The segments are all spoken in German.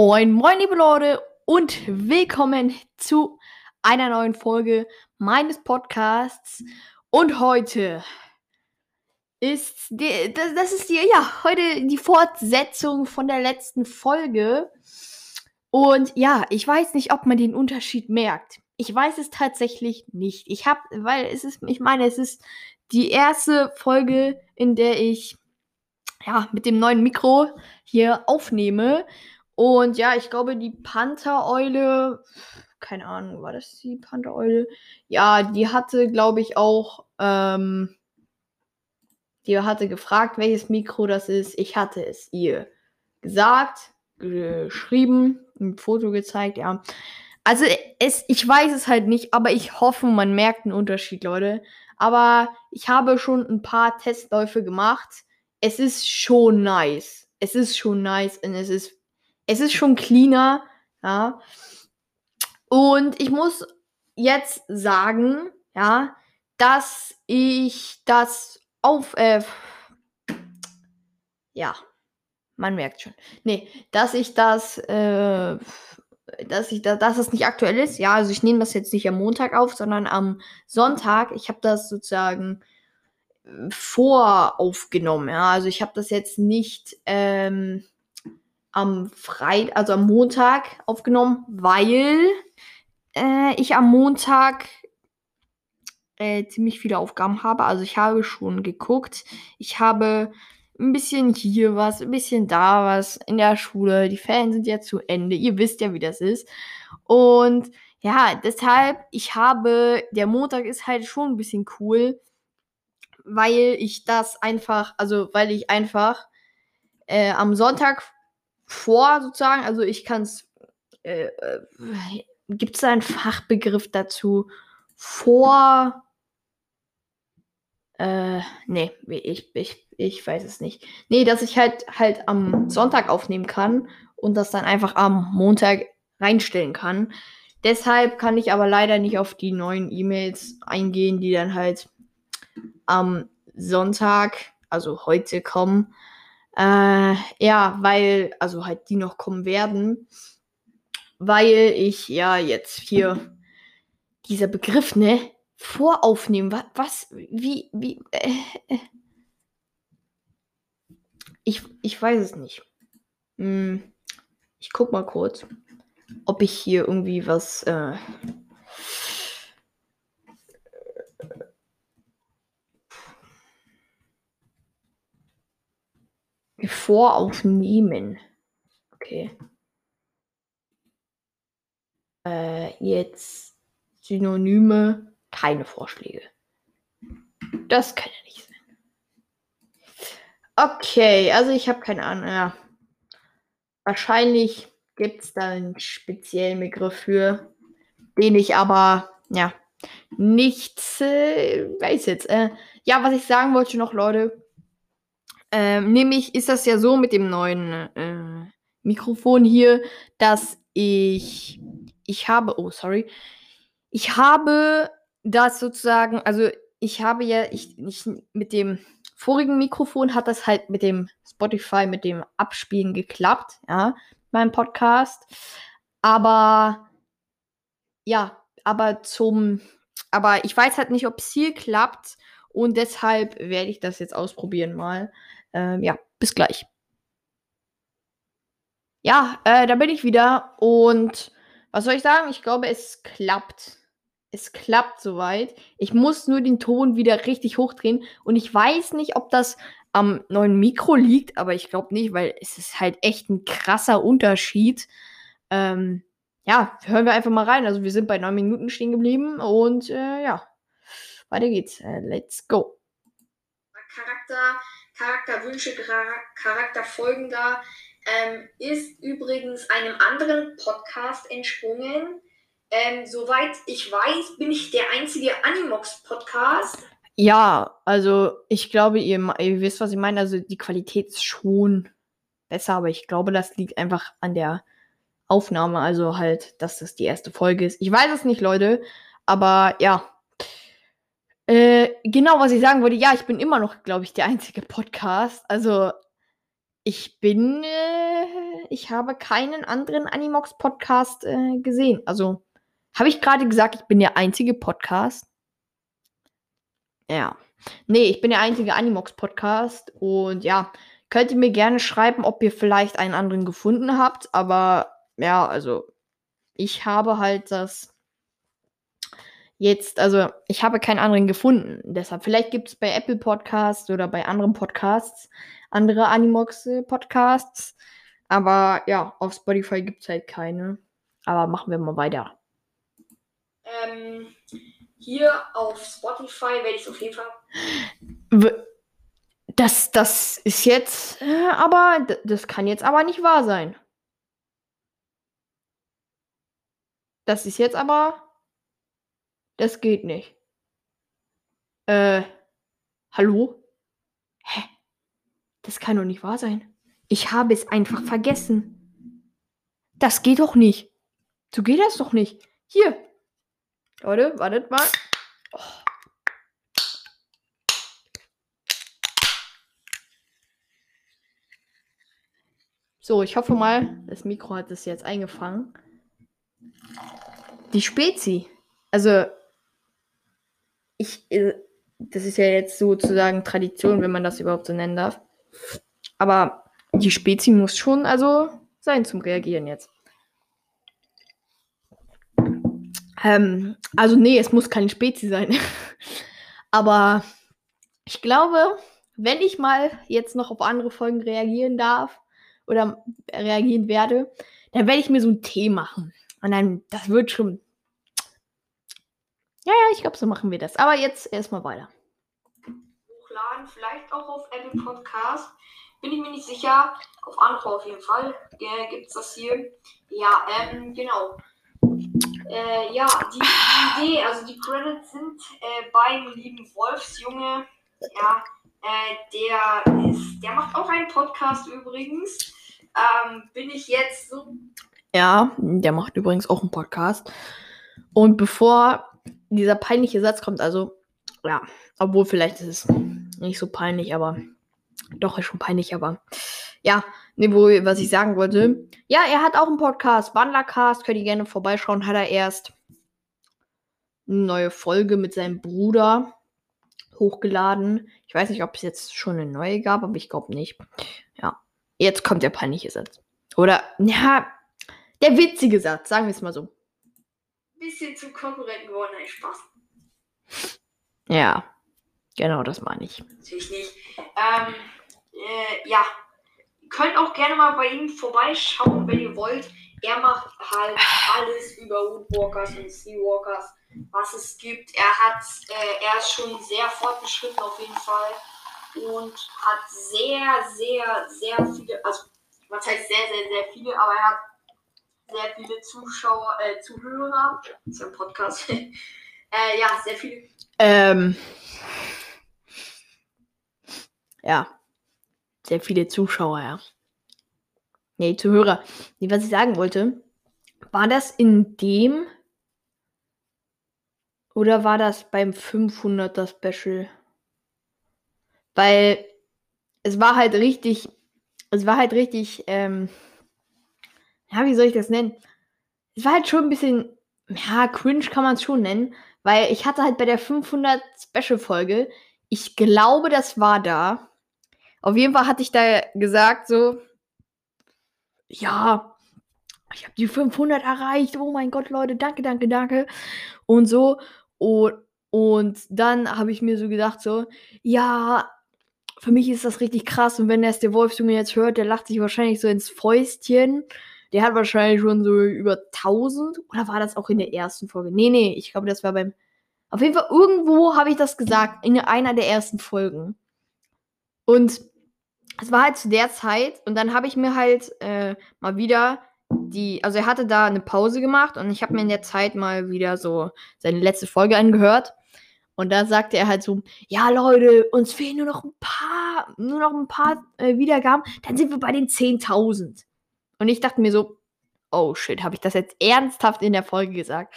Moin, moin, liebe Leute und willkommen zu einer neuen Folge meines Podcasts. Und heute ist die, das, das ist die, ja, heute die Fortsetzung von der letzten Folge. Und ja, ich weiß nicht, ob man den Unterschied merkt. Ich weiß es tatsächlich nicht. Ich habe, weil es ist, ich meine, es ist die erste Folge, in der ich ja mit dem neuen Mikro hier aufnehme. Und ja, ich glaube, die Panther-Eule, keine Ahnung, war das die Panther-Eule? Ja, die hatte, glaube ich, auch, ähm, die hatte gefragt, welches Mikro das ist. Ich hatte es ihr gesagt, geschrieben, ein Foto gezeigt, ja. Also, es, ich weiß es halt nicht, aber ich hoffe, man merkt einen Unterschied, Leute. Aber ich habe schon ein paar Testläufe gemacht. Es ist schon nice. Es ist schon nice und es ist es ist schon cleaner, ja. Und ich muss jetzt sagen, ja, dass ich das auf, äh, ja, man merkt schon. Nee, dass ich das, äh, dass ich da, dass es nicht aktuell ist. Ja, also ich nehme das jetzt nicht am Montag auf, sondern am Sonntag. Ich habe das sozusagen äh, voraufgenommen. Ja, also ich habe das jetzt nicht, ähm, am Freitag, also am Montag aufgenommen, weil äh, ich am Montag äh, ziemlich viele Aufgaben habe. Also ich habe schon geguckt. Ich habe ein bisschen hier was, ein bisschen da was in der Schule. Die Ferien sind ja zu Ende. Ihr wisst ja, wie das ist. Und ja, deshalb, ich habe, der Montag ist halt schon ein bisschen cool, weil ich das einfach, also weil ich einfach äh, am Sonntag vor sozusagen. Also ich kann es. Äh, äh, Gibt es einen Fachbegriff dazu? Vor. Äh, nee, ich, ich, ich weiß es nicht. Nee, dass ich halt halt am Sonntag aufnehmen kann und das dann einfach am Montag reinstellen kann. Deshalb kann ich aber leider nicht auf die neuen E-Mails eingehen, die dann halt am Sonntag, also heute kommen. Äh, ja, weil, also halt die noch kommen werden, weil ich ja jetzt hier dieser Begriff, ne, voraufnehmen, was, was wie, wie, äh, äh. Ich, ich weiß es nicht. Hm, ich guck mal kurz, ob ich hier irgendwie was, äh, Voraufnehmen. Okay. Äh, jetzt Synonyme, keine Vorschläge. Das kann ja nicht sein. Okay, also ich habe keine Ahnung. Ja. Wahrscheinlich gibt es da einen speziellen Begriff für, den ich aber, ja, nichts äh, weiß jetzt. Äh, ja, was ich sagen wollte noch, Leute, ähm, nämlich ist das ja so mit dem neuen äh, Mikrofon hier, dass ich, ich habe, oh sorry, ich habe das sozusagen, also ich habe ja, ich, ich mit dem vorigen Mikrofon hat das halt mit dem Spotify, mit dem Abspielen geklappt, ja, beim Podcast. Aber ja, aber zum, aber ich weiß halt nicht, ob es hier klappt und deshalb werde ich das jetzt ausprobieren mal. Ähm, ja, bis gleich. Ja, äh, da bin ich wieder. Und was soll ich sagen? Ich glaube, es klappt. Es klappt soweit. Ich muss nur den Ton wieder richtig hochdrehen. Und ich weiß nicht, ob das am neuen Mikro liegt, aber ich glaube nicht, weil es ist halt echt ein krasser Unterschied. Ähm, ja, hören wir einfach mal rein. Also wir sind bei neun Minuten stehen geblieben und äh, ja, weiter geht's. Äh, let's go. Charakter Charakterwünsche, Charakterfolgender, ähm, ist übrigens einem anderen Podcast entsprungen. Ähm, soweit ich weiß, bin ich der einzige Animox-Podcast. Ja, also ich glaube, ihr, ihr wisst, was ich meine. Also die Qualität ist schon besser, aber ich glaube, das liegt einfach an der Aufnahme. Also halt, dass das die erste Folge ist. Ich weiß es nicht, Leute, aber ja, äh, genau, was ich sagen wollte, ja, ich bin immer noch, glaube ich, der einzige Podcast. Also, ich bin, äh, ich habe keinen anderen Animox-Podcast äh, gesehen. Also, habe ich gerade gesagt, ich bin der einzige Podcast? Ja. Nee, ich bin der einzige Animox-Podcast. Und ja, könnt ihr mir gerne schreiben, ob ihr vielleicht einen anderen gefunden habt. Aber ja, also, ich habe halt das jetzt, also ich habe keinen anderen gefunden. Deshalb, vielleicht gibt es bei Apple Podcasts oder bei anderen Podcasts andere Animox-Podcasts. Aber ja, auf Spotify gibt es halt keine. Aber machen wir mal weiter. Ähm, hier auf Spotify werde ich es auf jeden Fall. Das, das ist jetzt, äh, aber das kann jetzt aber nicht wahr sein. Das ist jetzt aber das geht nicht. Äh, hallo? Hä? Das kann doch nicht wahr sein. Ich habe es einfach vergessen. Das geht doch nicht. So geht das doch nicht. Hier. Leute, wartet mal. Oh. So, ich hoffe mal, das Mikro hat es jetzt eingefangen. Die Spezi. Also, ich, äh, das ist ja jetzt sozusagen Tradition, wenn man das überhaupt so nennen darf. Aber die Spezie muss schon also sein zum Reagieren jetzt. Ähm, also nee, es muss keine Spezie sein. Aber ich glaube, wenn ich mal jetzt noch auf andere Folgen reagieren darf oder reagieren werde, dann werde ich mir so einen Tee machen. Und dann, das wird schon ja, ja, ich glaube, so machen wir das. Aber jetzt erstmal weiter. Hochladen, vielleicht auch auf Apple Podcast. Bin ich mir nicht sicher. Auf Anchor auf jeden Fall äh, gibt es das hier. Ja, ähm, genau. Äh, ja, die, Idee, also die Credits sind äh, beim lieben Wolfsjunge. Ja, äh, der ist, der macht auch einen Podcast übrigens. Ähm, bin ich jetzt so. Ja, der macht übrigens auch einen Podcast. Und bevor dieser peinliche Satz kommt. Also, ja, obwohl vielleicht ist es nicht so peinlich, aber doch ist schon peinlich, aber ja, ne, wo, was ich sagen wollte. Ja, er hat auch einen Podcast, Wandlercast, könnt ihr gerne vorbeischauen. Hat er erst eine neue Folge mit seinem Bruder hochgeladen. Ich weiß nicht, ob es jetzt schon eine neue gab, aber ich glaube nicht. Ja, jetzt kommt der peinliche Satz. Oder, ja, der witzige Satz, sagen wir es mal so bisschen zu Konkurrenten geworden. Nein, Spaß. Ja, genau das meine ich. Natürlich nicht. Ähm, äh, ja. Könnt auch gerne mal bei ihm vorbeischauen, wenn ihr wollt. Er macht halt alles über Woodwalkers und Seawalkers, was es gibt. Er hat, äh, er ist schon sehr fortgeschritten auf jeden Fall und hat sehr, sehr, sehr viele, also was heißt sehr, sehr, sehr viele, aber er hat sehr viele Zuschauer, äh, Zuhörer. Ist ein Podcast. äh, ja, sehr viele. Ähm. Ja. Sehr viele Zuschauer, ja. Nee, Zuhörer. Nee, was ich sagen wollte, war das in dem oder war das beim 500er Special? Weil es war halt richtig, es war halt richtig, ähm, ja, wie soll ich das nennen? Es war halt schon ein bisschen, ja, cringe kann man es schon nennen, weil ich hatte halt bei der 500 Special-Folge, ich glaube, das war da. Auf jeden Fall hatte ich da gesagt, so, ja, ich habe die 500 erreicht. Oh mein Gott, Leute, danke, danke, danke. Und so. Und, und dann habe ich mir so gedacht, so, ja, für mich ist das richtig krass. Und wenn der Wolfsjunge jetzt hört, der lacht sich wahrscheinlich so ins Fäustchen. Der hat wahrscheinlich schon so über 1000. Oder war das auch in der ersten Folge? Nee, nee, ich glaube, das war beim. Auf jeden Fall, irgendwo habe ich das gesagt. In einer der ersten Folgen. Und es war halt zu der Zeit. Und dann habe ich mir halt äh, mal wieder die. Also, er hatte da eine Pause gemacht. Und ich habe mir in der Zeit mal wieder so seine letzte Folge angehört. Und da sagte er halt so, ja Leute, uns fehlen nur noch ein paar, nur noch ein paar äh, Wiedergaben, dann sind wir bei den 10.000. Und ich dachte mir so, oh shit, habe ich das jetzt ernsthaft in der Folge gesagt?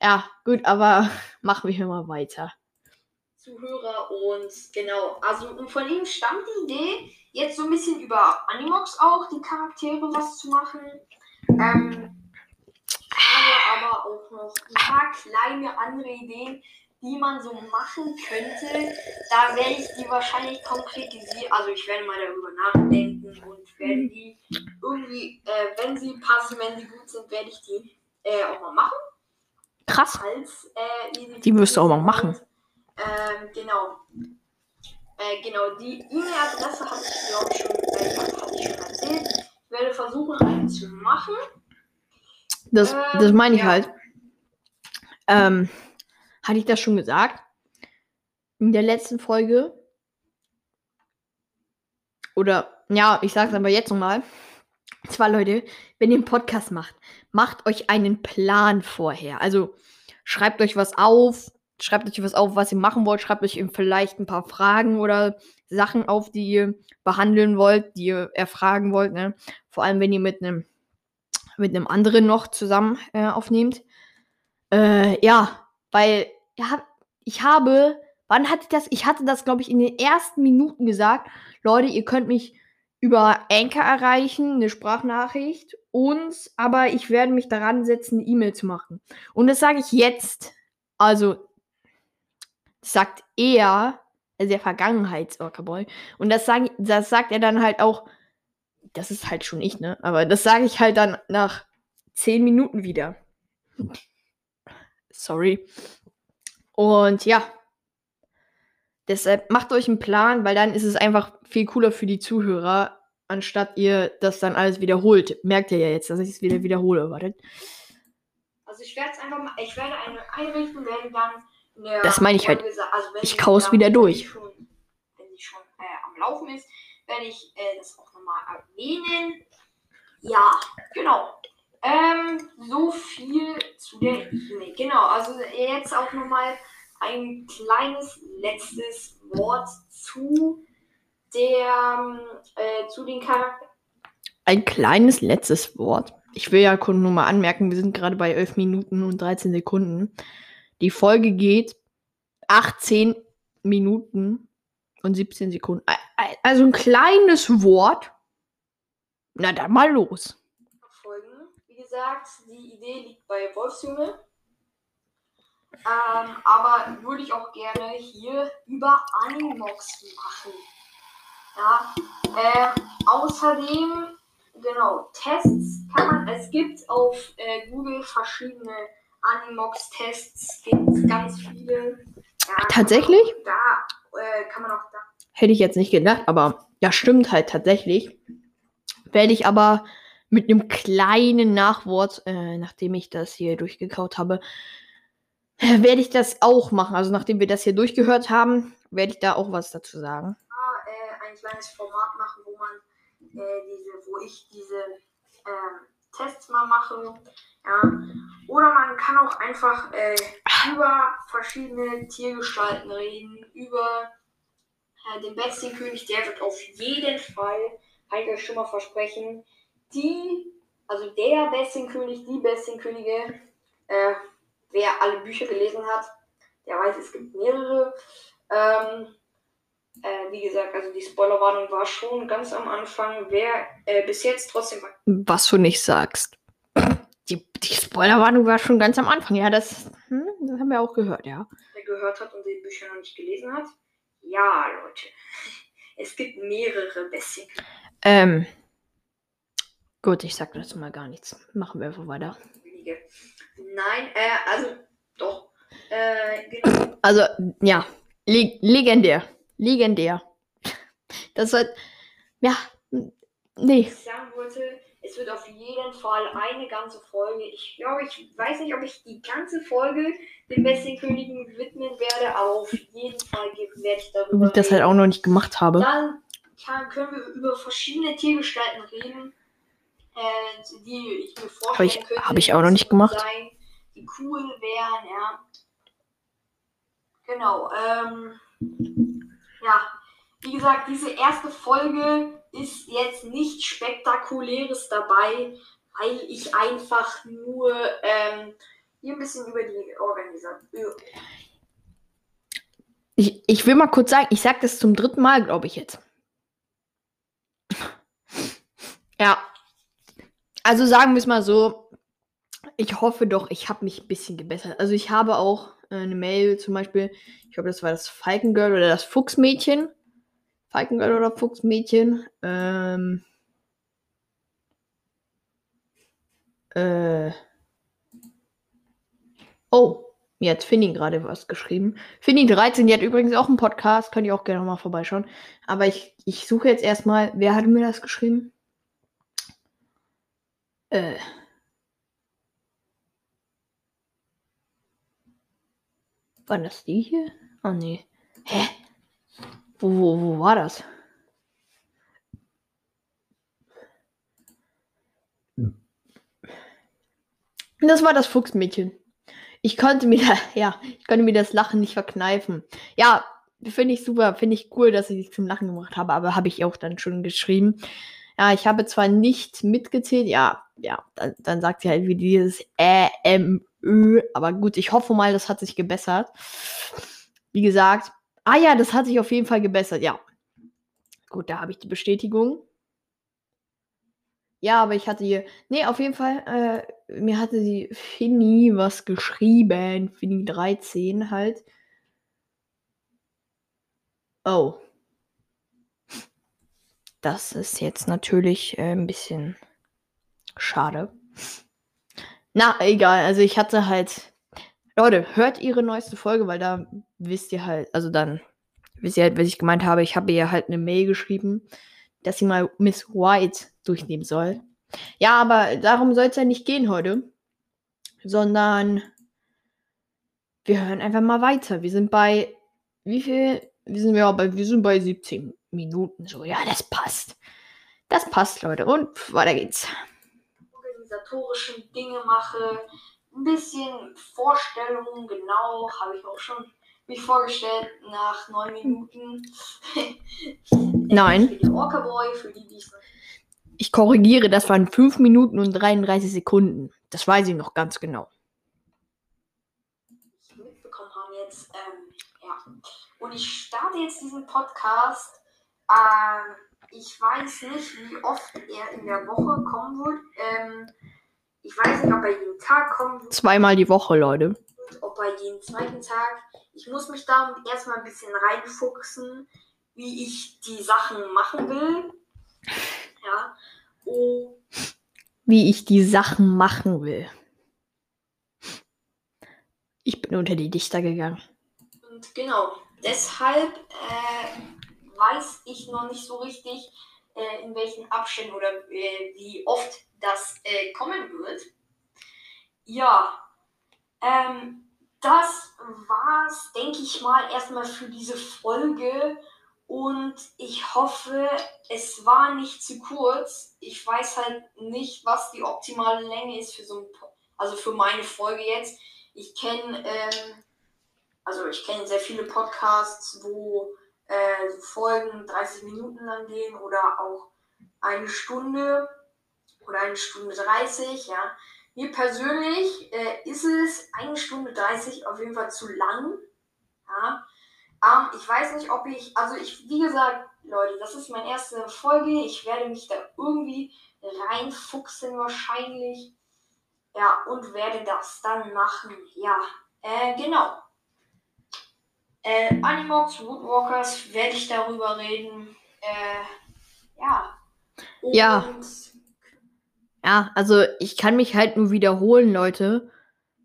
Ja, gut, aber machen wir mal weiter. Zuhörer und genau, also und von ihm stammt die Idee, jetzt so ein bisschen über Animox auch die Charaktere was zu machen. Ähm, ich habe aber auch noch ein paar kleine andere Ideen, die man so machen könnte. Da werde ich die wahrscheinlich konkretisieren. Also ich werde mal darüber nachdenken und werde die irgendwie, äh, wenn sie passen, wenn sie gut sind, werde ich die äh, auch mal machen. Krass. Als, äh, Die wirst du auch mal machen. Ähm, genau. Äh, genau, die E-Mail-Adresse habe ich, glaube ich, schon, äh, hab ich schon erzählt. Ich werde versuchen, eine zu machen. Das, Ähm, das meine ich ja. halt. Ähm, hatte ich das schon gesagt? In der letzten Folge? Oder, ja, ich sage es aber jetzt nochmal. Zwar, Leute, wenn ihr einen Podcast macht, macht euch einen Plan vorher. Also schreibt euch was auf, schreibt euch was auf, was ihr machen wollt, schreibt euch vielleicht ein paar Fragen oder Sachen auf, die ihr behandeln wollt, die ihr erfragen wollt. Ne? Vor allem, wenn ihr mit einem mit anderen noch zusammen äh, aufnehmt. Äh, ja, weil ja, ich habe, wann hatte ich das? Ich hatte das, glaube ich, in den ersten Minuten gesagt. Leute, ihr könnt mich über Anchor erreichen, eine Sprachnachricht. Und, aber ich werde mich daran setzen, eine E-Mail zu machen. Und das sage ich jetzt. Also, sagt er, also der Vergangenheits-Orcaboy. Und das, sag, das sagt er dann halt auch das ist halt schon ich, ne? Aber das sage ich halt dann nach zehn Minuten wieder. Sorry. Und ja. Deshalb macht euch einen Plan, weil dann ist es einfach viel cooler für die Zuhörer, anstatt ihr das dann alles wiederholt. Merkt ihr ja jetzt, dass ich es wieder wiederhole. Wartet. Also ich werde es einfach mal, ich werde eine einrichten, werde dann in der Das meine ich halt. Also wenn Ich kau's wieder wenn durch. Schon, wenn sie schon äh, am Laufen ist, werde ich äh, das auch nochmal erwähnen. Ja, genau. Ähm, so viel zu der E-Mail. Genau, also jetzt auch nochmal ein kleines letztes Wort zu der, äh, zu den Charakteren. Ein kleines letztes Wort. Ich will ja nur mal anmerken, wir sind gerade bei 11 Minuten und 13 Sekunden. Die Folge geht 18 Minuten und 17 Sekunden. Also ein kleines Wort. Na dann mal los. Gesagt, die Idee liegt bei Wolfsjunge. Ähm, aber würde ich auch gerne hier über Animox machen. Ja. Ähm, außerdem, genau, Tests kann man, es gibt auf äh, Google verschiedene Animox-Tests, gibt ganz viele. Ja, Tatsächlich? Da äh, kann man auch da. Hätte ich jetzt nicht gedacht, aber ja, stimmt halt tatsächlich. Werde ich aber mit einem kleinen Nachwort, äh, nachdem ich das hier durchgekaut habe, werde ich das auch machen. Also nachdem wir das hier durchgehört haben, werde ich da auch was dazu sagen. äh, ein kleines Format machen, wo man äh, diese, wo ich diese ähm, Tests mal mache. Ja. Oder man kann auch einfach äh, über verschiedene Tiergestalten reden, über äh, den Bestienkönig, der wird auf jeden Fall, kann ich euch schon mal versprechen, die, also der Bestienkönig, die Bestienkönige, äh, wer alle Bücher gelesen hat, der weiß, es gibt mehrere. Ähm, äh, wie gesagt, also die Spoilerwarnung war schon ganz am Anfang. Wer äh, bis jetzt trotzdem Was du nicht sagst. Die, die Spoilerwarnung war schon ganz am Anfang. Ja, das, hm, das haben wir auch gehört, ja. gehört hat und die Bücher noch nicht gelesen hat, ja, Leute. Es gibt mehrere Bestien. Ähm. Gut, ich sag dazu mal gar nichts. Machen wir einfach weiter. Nein, äh, also doch. Äh, genau. Also, ja. Le legendär. Legendär. Das wird. Ja. Nee. ich sagen wollte, es wird auf jeden Fall eine ganze Folge. Ich glaube, ich weiß nicht, ob ich die ganze Folge den Bestienkönigen widmen werde, aber auf jeden Fall werde ich darüber ich das halt auch noch nicht gemacht habe. Dann kann, können wir über verschiedene Tiergestalten reden, äh, die ich mir vorstellen Hab ich- könnte. hab ich auch noch nicht gemacht. Sein, die cool wären, ja. Genau, ähm, ja. Wie gesagt, diese erste Folge ist jetzt nichts Spektakuläres dabei, weil ich einfach nur Äh, äh, ähm, hier ein bisschen über die Organisation, Ich, ich will mal kurz sagen, ich sag das zum dritten Mal, glaube ich jetzt. Ja. Also sagen wir es mal so. Ich hoffe doch, ich habe mich ein bisschen gebessert. Also ich habe auch äh, eine Mail zum Beispiel, ich glaube, das war das Falkengirl oder das Fuchsmädchen. Falkengirl oder Fuchsmädchen. Ähm, äh, oh, mir hat Finny gerade was geschrieben. Finny13, die hat übrigens auch einen Podcast, könnt ihr auch gerne mal vorbeischauen. Aber ich, ich suche jetzt erstmal, wer hat mir das geschrieben? Äh. War das die hier? Oh nee. Hä? Wo, wo, wo war das? Das war das Fuchsmädchen. Ich konnte mir da, ja, ich konnte mir das Lachen nicht verkneifen. Ja, finde ich super, finde ich cool, dass ich dich zum Lachen gemacht habe, aber habe ich auch dann schon geschrieben. Ja, ich habe zwar nicht mitgezählt, ja, ja, dann, dann sagt sie halt wie dieses Ä, M, Ö, aber gut, ich hoffe mal, das hat sich gebessert. Wie gesagt, ah ja, das hat sich auf jeden Fall gebessert, ja. Gut, da habe ich die Bestätigung. Ja, aber ich hatte hier. Nee, auf jeden Fall, äh, mir hatte die Finny was geschrieben. Finny 13 halt. Oh. Das ist jetzt natürlich äh, ein bisschen schade. Na, egal. Also ich hatte halt. Leute, hört ihre neueste Folge, weil da wisst ihr halt, also dann wisst ihr halt, was ich gemeint habe. Ich habe ihr halt eine Mail geschrieben, dass sie mal Miss White durchnehmen soll. Ja, aber darum soll es ja nicht gehen heute, sondern wir hören einfach mal weiter. Wir sind bei wie viel? Wir sind ja bei wir sind bei 17 Minuten so. Ja, das passt. Das passt, Leute. Und weiter geht's. Organisatorischen Dinge mache, ein bisschen Vorstellungen, genau, habe ich auch schon mich vorgestellt nach neun Minuten. Nein. Für die Orca Boy, für die, die es Ich korrigiere, das waren 5 Minuten und 33 Sekunden. Das weiß ich noch ganz genau. mitbekommen haben jetzt. Ähm, ja. Und ich starte jetzt diesen Podcast. Ähm, ich weiß nicht, wie oft er in der Woche kommen wird. Ähm, ich weiß nicht, ob er jeden Tag kommen wird, Zweimal die Woche, Leute. ob er jeden zweiten Tag. Ich muss mich da erstmal ein bisschen reinfuchsen, wie ich die Sachen machen will. Ja. Oh, Wie ich die Sachen machen will. Ich bin unter die Dichter gegangen. Und genau, deshalb äh, weiß ich noch nicht so richtig, äh, in welchen Abständen oder äh, wie oft das äh, kommen wird. Ja, ähm, das war's, denke ich mal, erstmal für diese Folge. Und ich hoffe, es war nicht zu kurz. Ich weiß halt nicht, was die optimale Länge ist für so ein, also für meine Folge jetzt. Ich kenne, ähm, also ich kenne sehr viele Podcasts, wo äh, Folgen 30 Minuten lang gehen oder auch eine Stunde oder eine Stunde 30, ja. Mir persönlich äh, ist es eine Stunde 30 auf jeden Fall zu lang. Ja. Ähm, ich weiß nicht, ob ich, also ich, wie gesagt, Leute, das ist meine erste Folge. Ich werde mich da irgendwie reinfuchsen wahrscheinlich. Ja, und werde das dann machen. Ja, äh, genau. Äh, Animox, Woodwalkers, werde ich darüber reden. Äh, ja. Und Ja. Ja, also ich kann mich halt nur wiederholen, Leute.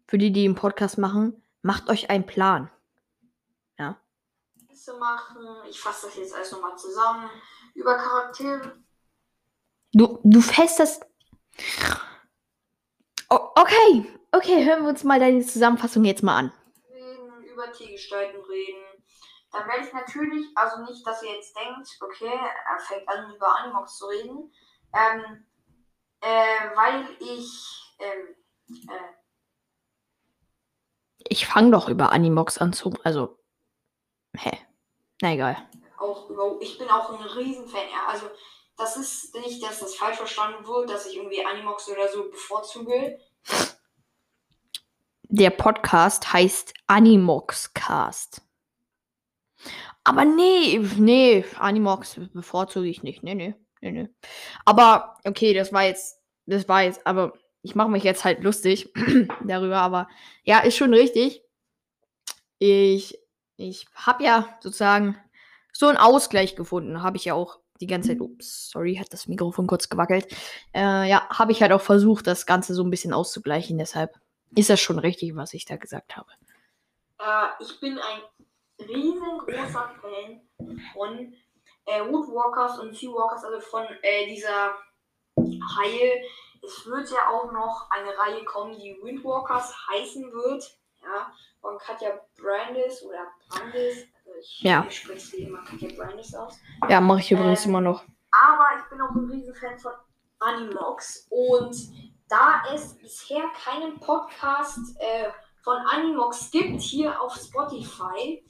Für die, die einen Podcast machen, macht euch einen Plan. Ja. zu machen. Ich fasse das jetzt alles nochmal zusammen. Über Charaktere Du, du fässt das. O- okay, okay, hören wir uns mal deine Zusammenfassung jetzt mal an. Über Tiergestalten reden. Dann werde ich natürlich, also nicht, dass ihr jetzt denkt, okay, er fängt an, über Animox zu reden. Ähm, äh, weil ich, ähm, äh, Ich fange doch über Animox an zu. Also. Hä? Na egal. auch über, ich bin auch ein Riesenfan. Ja. Also, das ist nicht, dass das falsch verstanden wird, dass ich irgendwie Animox oder so bevorzuge. Der Podcast heißt Animoxcast. Aber nee, nee, Animox bevorzuge ich nicht. Nee, nee, nee, nee. Aber, okay, das war jetzt, das war jetzt, aber ich mache mich jetzt halt lustig darüber, aber ja, ist schon richtig. Ich, ich habe ja sozusagen so einen Ausgleich gefunden. Habe ich ja auch die ganze Zeit. Ups, sorry, hat das Mikrofon kurz gewackelt. Äh, ja, habe ich halt auch versucht, das Ganze so ein bisschen auszugleichen. Deshalb ist das schon richtig, was ich da gesagt habe. Äh, ich bin ein riesengroßer Fan von äh, Woodwalkers und Seawalkers, also von äh, dieser Reihe. Es wird ja auch noch eine Reihe kommen, die Windwalkers heißen wird. Ja, von Katja Brandis oder Brandis. Also ich, Ja. ich spreche sie immer Katja Brandis aus. Ja, mache ich übrigens Ähm, immer noch. Aber ich bin auch ein Riesenfan von Animox. Und da es bisher keinen Podcast äh, von Animox gibt hier auf Spotify,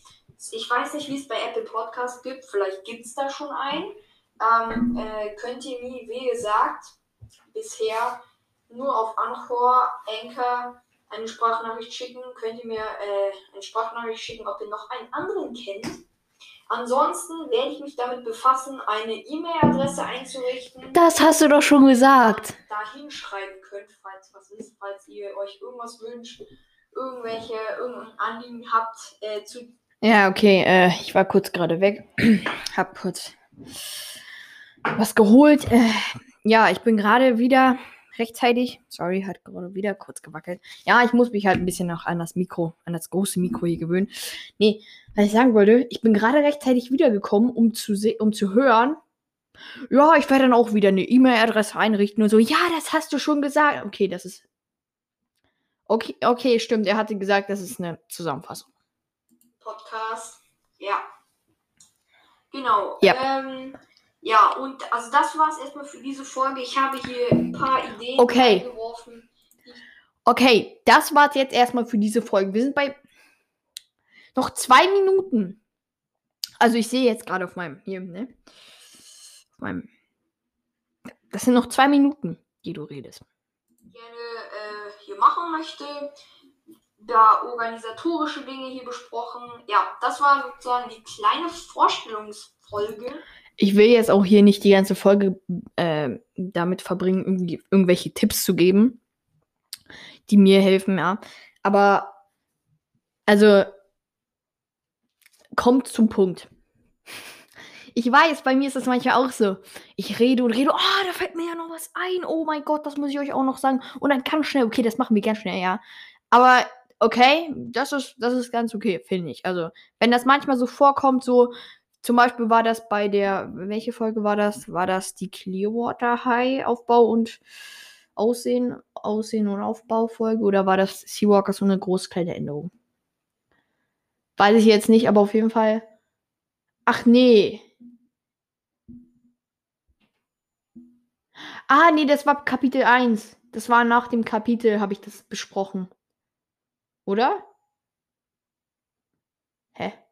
ich weiß nicht, wie es bei Apple Podcast gibt, vielleicht gibt es da schon einen, ähm, äh, könnt ihr mir, wie gesagt, bisher nur auf Anchor, Anchor eine Sprachnachricht schicken. Könnt ihr mir äh, eine Sprachnachricht schicken, ob ihr noch einen anderen kennt. Ansonsten werde ich mich damit befassen, eine E-Mail-Adresse einzurichten Das hast du doch schon gesagt. da hinschreiben könnt, falls was ist, falls ihr euch irgendwas wünscht, irgendwelche, irgendein Anliegen habt, äh, zu Ja, okay, äh, ich war kurz gerade weg. Hab kurz was geholt. Äh, ja, ich bin gerade wieder rechtzeitig. Sorry, hat gerade wieder kurz gewackelt. Ja, ich muss mich halt ein bisschen noch an das Mikro, an das große Mikro hier gewöhnen. Nee, was ich sagen wollte, ich bin gerade rechtzeitig wiedergekommen, um zu um zu hören. Ja, ich werde dann auch wieder eine E-Mail-Adresse einrichten und so. Ja, das hast du schon gesagt. Okay, das ist. Okay, okay, stimmt. Er hatte gesagt, das ist eine Zusammenfassung. Podcast. Ja. Genau. Ja. Ähm, ja, und also das war es erstmal für diese Folge. Ich habe hier ein paar Ideen Okay. eingeworfen. Okay, das war's jetzt erstmal für diese Folge. Wir sind bei noch zwei Minuten. Also ich sehe jetzt gerade auf meinem hier, ne? Auf meinem. Das sind noch zwei Minuten, die du redest. gerne äh, hier machen möchte. Da organisatorische Dinge hier besprochen. Ja, das war sozusagen die kleine Vorstellungsfolge. Ich will jetzt auch hier nicht die ganze Folge äh, damit verbringen, irgendwelche Tipps zu geben, die mir helfen, ja. Aber also kommt zum Punkt. Ich weiß, bei mir ist das manchmal auch so. Ich rede und rede, oh, da fällt mir ja noch was ein. Oh mein Gott, das muss ich euch auch noch sagen. Und dann ganz schnell, okay, das machen wir ganz schnell, ja. Aber okay, das ist, das ist ganz okay, finde ich. Also, wenn das manchmal so vorkommt, so, zum Beispiel war das bei der, welche Folge war das? War das die Clearwater High Aufbau und Aussehen, Aussehen und Aufbaufolge oder war das Seawalker so eine groß kleine Änderung? Weiß ich jetzt nicht, aber auf jeden Fall. Ach nee. Ah, nee, das war Kapitel 1. Das war nach dem Kapitel, habe ich das besprochen. Oder? Hä?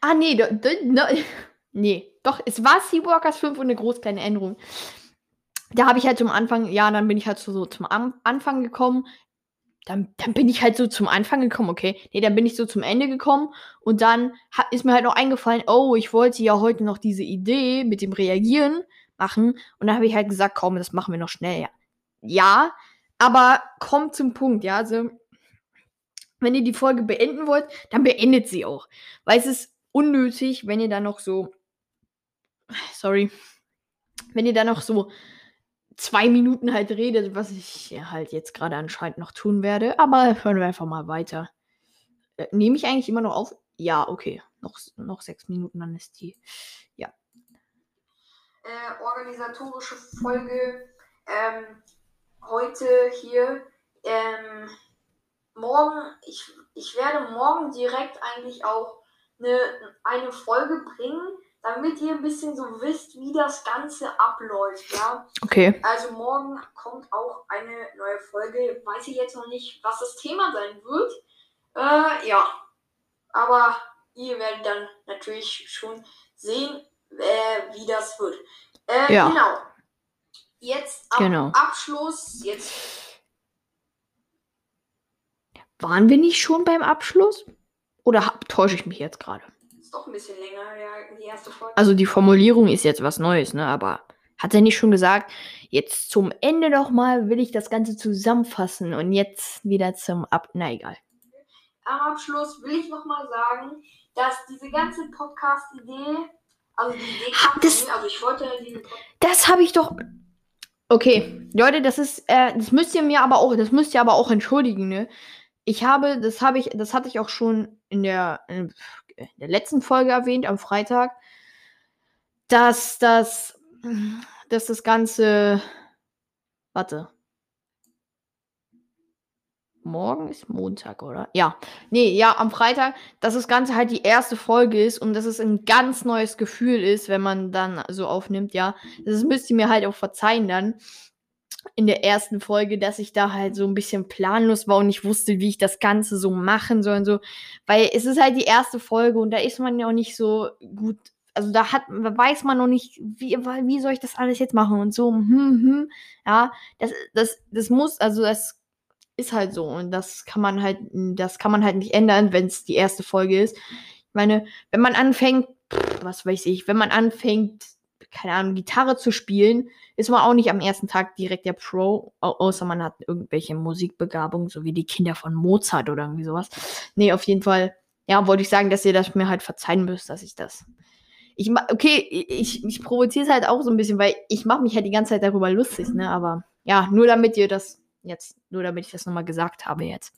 Ah, nee, da, da, na, nee, doch, es war Seawalkers 5 und eine groß kleine Änderung. Da habe ich halt zum Anfang, ja, dann bin ich halt so, so zum Am Anfang gekommen. Dann, dann bin ich halt so zum Anfang gekommen, okay. Nee, dann bin ich so zum Ende gekommen und dann ist mir halt noch eingefallen, oh, ich wollte ja heute noch diese Idee mit dem Reagieren machen. Und dann habe ich halt gesagt, komm, das machen wir noch schnell, ja. Ja, aber kommt zum Punkt, ja. Also, wenn ihr die Folge beenden wollt, dann beendet sie auch. Weil es ist unnötig, wenn ihr dann noch so. Sorry. Wenn ihr dann noch so zwei Minuten halt redet, was ich ja halt jetzt gerade anscheinend noch tun werde. Aber hören wir einfach mal weiter. Äh, Nehme ich eigentlich immer noch auf? Ja, okay. Noch, noch sechs Minuten, dann ist die. äh, organisatorische Folge ähm, heute hier. Ähm, morgen, ich, ich werde morgen direkt eigentlich auch eine, eine Folge bringen, damit ihr ein bisschen so wisst, wie das Ganze abläuft. Ja? Okay. Also morgen kommt auch eine neue Folge. Weiß ich jetzt noch nicht, was das Thema sein wird. Äh, ja. Aber ihr werdet dann natürlich schon sehen, äh, wie das wird. Äh, Ja. Genau. Jetzt ab Genau. Abschluss. Jetzt Waren wir nicht schon beim Abschluss? Oder täusche ich mich jetzt gerade? Ist doch ein bisschen länger, ja, die erste Folge. Also die Formulierung ist jetzt was Neues, ne? Aber hat er nicht schon gesagt, jetzt zum Ende noch mal will ich das Ganze zusammenfassen und jetzt wieder zum Ab. Na egal. Am Abschluss will ich nochmal sagen, dass diese ganze Podcast-Idee, also die Idee kam Das- also ich wollte diese Pod Das habe ich doch. Okay, Leute, das ist, äh, das müsst ihr mir aber auch, das müsst ihr aber auch entschuldigen, ne? Ich habe, das habe ich, das hatte ich auch schon in der, in der letzten Folge erwähnt, am Freitag, dass das, dass das Ganze, warte. Morgen ist Montag, oder? Ja. Nee, ja, am Freitag, dass das Ganze halt die erste Folge ist und dass es ein ganz neues Gefühl ist, wenn man dann so aufnimmt, ja. Das müsst ihr mir halt auch verzeihen dann in der ersten Folge, dass ich da halt so ein bisschen planlos war und nicht wusste, wie ich das Ganze so machen soll und so. Weil es ist halt die erste Folge und da ist man ja auch nicht so gut. Also da hat, weiß man noch nicht, wie, wie soll ich das alles jetzt machen und so. Hm, hm, ja, das, das, das muss, also das ist halt so und das kann man halt, das kann man halt nicht ändern, wenn es die erste Folge ist. Ich meine, wenn man anfängt, was weiß ich, wenn man anfängt, keine Ahnung, Gitarre zu spielen, ist man auch nicht am ersten Tag direkt der Pro, au außer man hat irgendwelche Musikbegabungen, so wie die Kinder von Mozart oder irgendwie sowas. Nee, auf jeden Fall, ja, wollte ich sagen, dass ihr das mir halt verzeihen müsst, dass ich das. Ich okay, ich, ich provoziere es halt auch so ein bisschen, weil ich mache mich halt die ganze Zeit darüber lustig, ne? Aber ja, nur damit ihr das jetzt, nur damit ich das nochmal gesagt habe jetzt.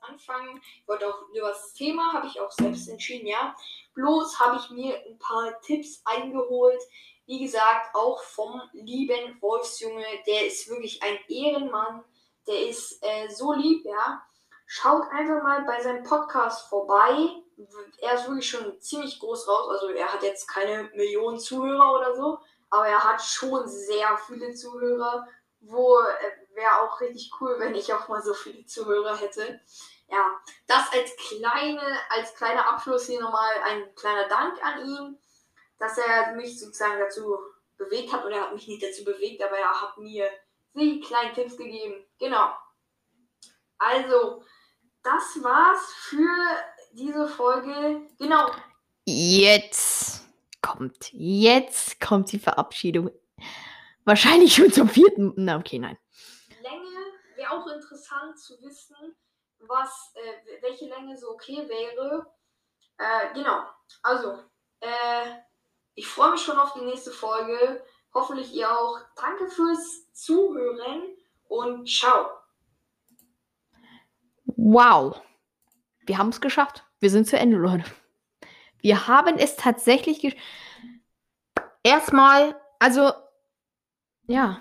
Anfangen. Ich wollte auch über das Thema, habe ich auch selbst entschieden, ja. Bloß habe ich mir ein paar Tipps eingeholt. Wie gesagt, auch vom lieben Wolfsjunge. Der ist wirklich ein Ehrenmann. Der ist äh, so lieb, ja. Schaut einfach mal bei seinem Podcast vorbei. Er ist wirklich schon ziemlich groß raus. Also er hat jetzt keine Millionen Zuhörer oder so. Aber er hat schon sehr viele Zuhörer. Wo äh, wäre auch richtig cool, wenn ich auch mal so viele Zuhörer hätte. Ja, das als kleine, als kleiner Abschluss hier nochmal ein kleiner Dank an ihn, dass er mich sozusagen dazu bewegt hat, oder er hat mich nicht dazu bewegt, aber er hat mir die kleinen Tipps gegeben. Genau. Also, das war's für diese Folge. Genau. Jetzt kommt, jetzt kommt die Verabschiedung. Wahrscheinlich schon zum vierten. Na, okay, nein. Länge wäre auch interessant zu wissen, was, äh, welche Länge so okay wäre. Äh, genau. Also, äh, ich freue mich schon auf die nächste Folge. Hoffentlich ihr auch. Danke fürs Zuhören und ciao. Wow. Wir haben es geschafft. Wir sind zu Ende, Leute. Wir haben es tatsächlich geschafft. Erstmal, also, ja.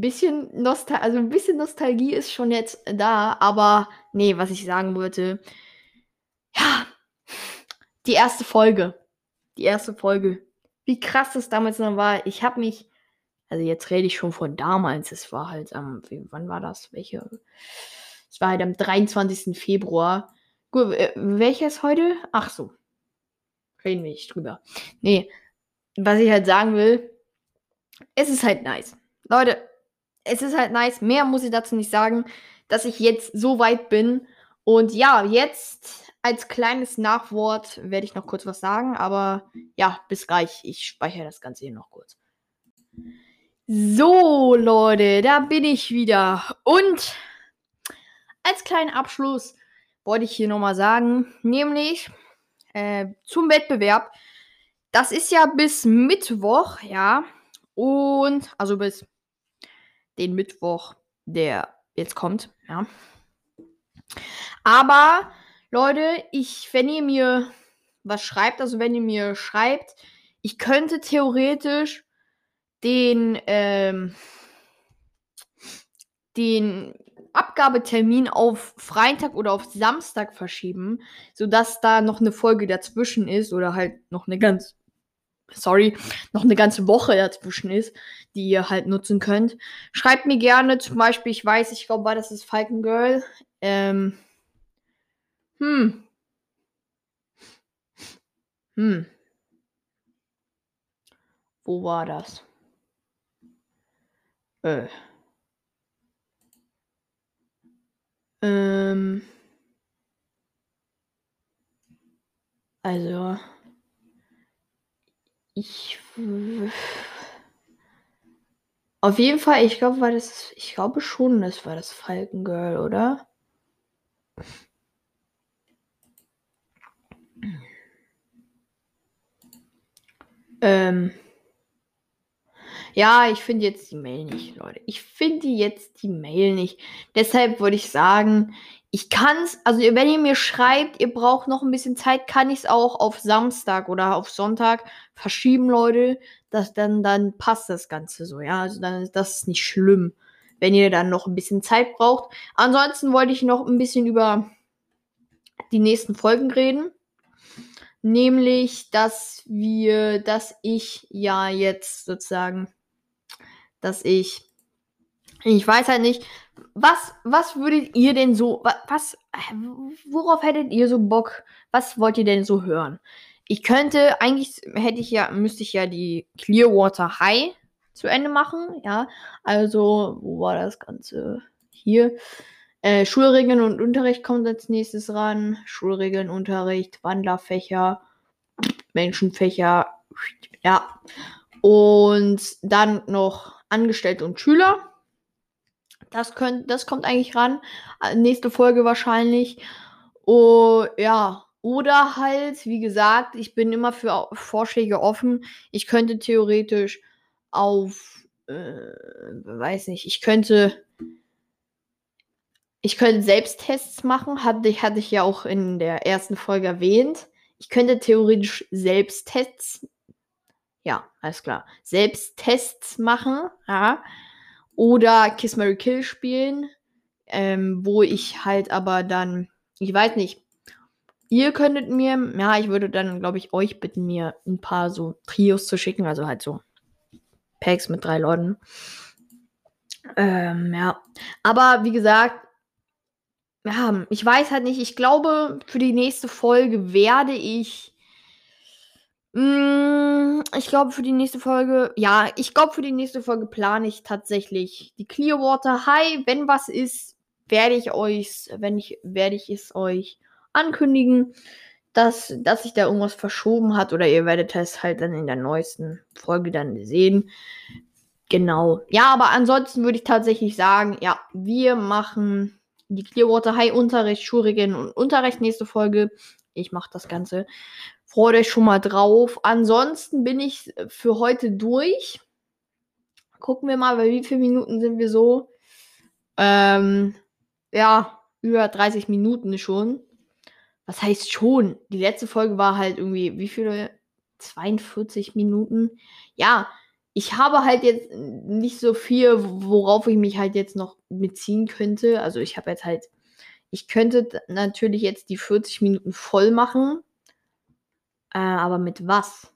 Bisschen, Nostal also ein bisschen Nostalgie ist schon jetzt da, aber nee, was ich sagen wollte. Ja, die erste Folge. Die erste Folge. Wie krass das damals noch war. Ich habe mich, also jetzt rede ich schon von damals. Es war halt am, wie, wann war das? Welche? Es war halt am 23. Februar. Gut, äh, ist heute? Ach so. Reden wir nicht drüber. Nee, was ich halt sagen will, es ist halt nice. Leute, es ist halt nice. Mehr muss ich dazu nicht sagen, dass ich jetzt so weit bin. Und ja, jetzt als kleines Nachwort werde ich noch kurz was sagen, aber ja, bis gleich. Ich speichere das Ganze hier noch kurz. So, Leute, da bin ich wieder. Und als kleinen Abschluss wollte ich hier nochmal sagen, nämlich äh, zum Wettbewerb. Das ist ja bis Mittwoch, ja. Und, also bis den Mittwoch, der jetzt kommt, ja. Aber, Leute, ich, wenn ihr mir was schreibt, also wenn ihr mir schreibt, ich könnte theoretisch den, ähm, den Abgabetermin auf Freitag oder auf Samstag verschieben, sodass da noch eine Folge dazwischen ist oder halt noch eine ganz, sorry, noch eine ganze Woche dazwischen ist, die ihr halt nutzen könnt. Schreibt mir gerne, zum Beispiel, ich weiß, ich glaube, das ist Falcon Girl. Ähm, hm. Hm. Wo war das? Äh. Ähm. Also. Ich. Auf jeden Fall, ich glaube, war das. Ich glaube schon, das war das Falcon Girl, oder? Ähm. Ja, ich finde jetzt die Mail nicht, Leute. Ich finde jetzt die Mail nicht. Deshalb würde ich sagen, ich kann es, also wenn ihr mir schreibt, ihr braucht noch ein bisschen Zeit, kann ich es auch auf Samstag oder auf Sonntag verschieben, Leute. Das, dann, dann passt das Ganze so, ja. Also dann ist das nicht schlimm, wenn ihr dann noch ein bisschen Zeit braucht. Ansonsten wollte ich noch ein bisschen über die nächsten Folgen reden. Nämlich, dass wir, dass ich ja jetzt sozusagen, dass ich, ich weiß halt nicht, was, was würdet ihr denn so, was, worauf hättet ihr so Bock? Was wollt ihr denn so hören? Ich könnte, eigentlich hätte ich ja, müsste ich ja die Clearwater High zu Ende machen, ja. Also, wo war das Ganze? Hier. Äh, Schulregeln und Unterricht kommt als nächstes ran. Schulregeln, Unterricht, Wandlerfächer, Menschenfächer, ja. Und dann noch Angestellte und Schüler. Das, könnt, das kommt eigentlich ran. Nächste Folge wahrscheinlich. Oh, ja. Oder halt, wie gesagt, ich bin immer für Vorschläge offen. Ich könnte theoretisch auf, äh, weiß nicht, ich könnte ich könnte Selbsttests machen, hatte ich, hatte ich ja auch in der ersten Folge erwähnt. Ich könnte theoretisch Selbsttests, ja, alles klar, Selbsttests machen, ja. Oder Kiss Mary Kill spielen, ähm, wo ich halt aber dann, ich weiß nicht, ihr könntet mir, ja, ich würde dann, glaube ich, euch bitten, mir ein paar so Trios zu schicken, also halt so Packs mit drei Leuten. Ähm, ja. Aber wie gesagt, ja, ich weiß halt nicht. Ich glaube, für die nächste Folge werde ich. Mm, ich glaube, für die nächste Folge. Ja, ich glaube, für die nächste Folge plane ich tatsächlich die Clearwater High. Wenn was ist, werde ich euch, wenn ich, werde ich es euch ankündigen, dass, dass sich da irgendwas verschoben hat. Oder ihr werdet es halt dann in der neuesten Folge dann sehen. Genau. Ja, aber ansonsten würde ich tatsächlich sagen, ja, wir machen die Clearwater High Unterricht, Schulregeln und Unterricht nächste Folge. Ich mache das Ganze. Freut euch schon mal drauf. Ansonsten bin ich für heute durch. Gucken wir mal, bei wie vielen Minuten sind wir so? Ähm, ja, über 30 Minuten schon. Was heißt schon? Die letzte Folge war halt irgendwie, wie viele? 42 Minuten. Ja, ich habe halt jetzt nicht so viel, worauf ich mich halt jetzt noch beziehen könnte. Also ich habe jetzt halt, ich könnte natürlich jetzt die 40 Minuten voll machen. Äh, aber mit was?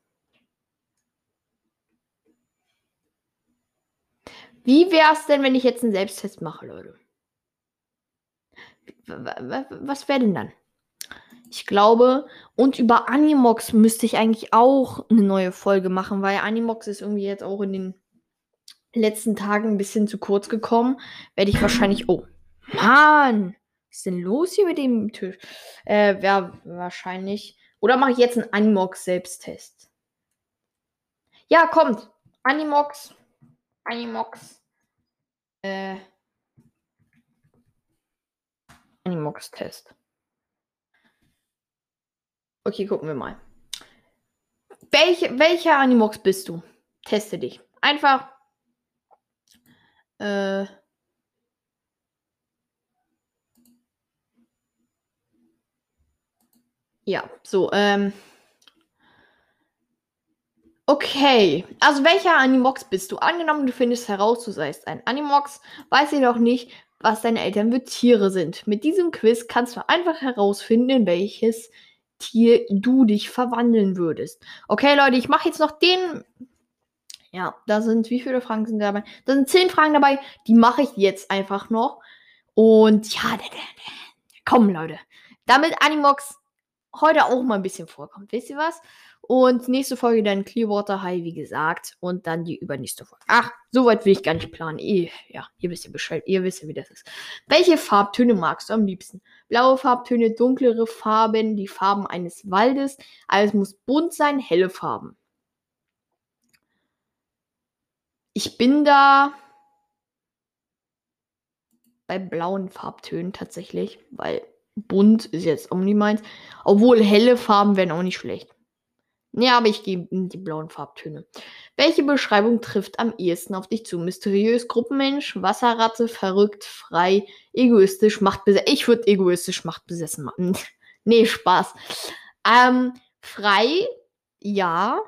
Wie wäre es denn, wenn ich jetzt einen Selbsttest mache, Leute? Was wäre denn dann? Ich glaube, und über Animox müsste ich eigentlich auch eine neue Folge machen, weil Animox ist irgendwie jetzt auch in den letzten Tagen ein bisschen zu kurz gekommen. Werde ich wahrscheinlich. Oh, Mann! Was ist denn los hier mit dem Tisch? Äh, ja, wahrscheinlich. Oder mache ich jetzt einen Animox-Selbsttest? Ja, kommt. Animox. Animox. Äh. Animox-Test. Okay, gucken wir mal. Welche, welcher Animox bist du? Teste dich. Einfach. Äh. Ja, so, ähm. Okay, also welcher Animox bist du? Angenommen, du findest heraus, du seist ein Animox, weiß jedoch nicht, was deine Eltern für Tiere sind. Mit diesem Quiz kannst du einfach herausfinden, in welches Tier du dich verwandeln würdest. Okay, Leute, ich mache jetzt noch den. Ja, da sind, wie viele Fragen sind dabei? Da sind zehn Fragen dabei, die mache ich jetzt einfach noch. Und ja, komm, Leute. Damit Animox heute auch mal ein bisschen vorkommt. Wisst ihr was? Und nächste Folge dann Clearwater High, wie gesagt. Und dann die übernächste Folge. Ach, soweit will ich gar nicht planen. Eh, ja, ihr wisst ja Bescheid. Ihr wisst ja, wie das ist. Welche Farbtöne magst du am liebsten? Blaue Farbtöne, dunklere Farben, die Farben eines Waldes. Alles muss bunt sein, helle Farben. Ich bin da bei blauen Farbtönen tatsächlich, weil bunt ist jetzt auch nicht meins. Obwohl helle Farben wären auch nicht schlecht. Ja, aber ich gebe die blauen Farbtöne. Welche Beschreibung trifft am ehesten auf dich zu? Mysteriös, Gruppenmensch, Wasserratte, verrückt, frei, egoistisch, machtbesessen. Ich würde egoistisch, machtbesessen machen. nee, Spaß. Ähm, frei, ja.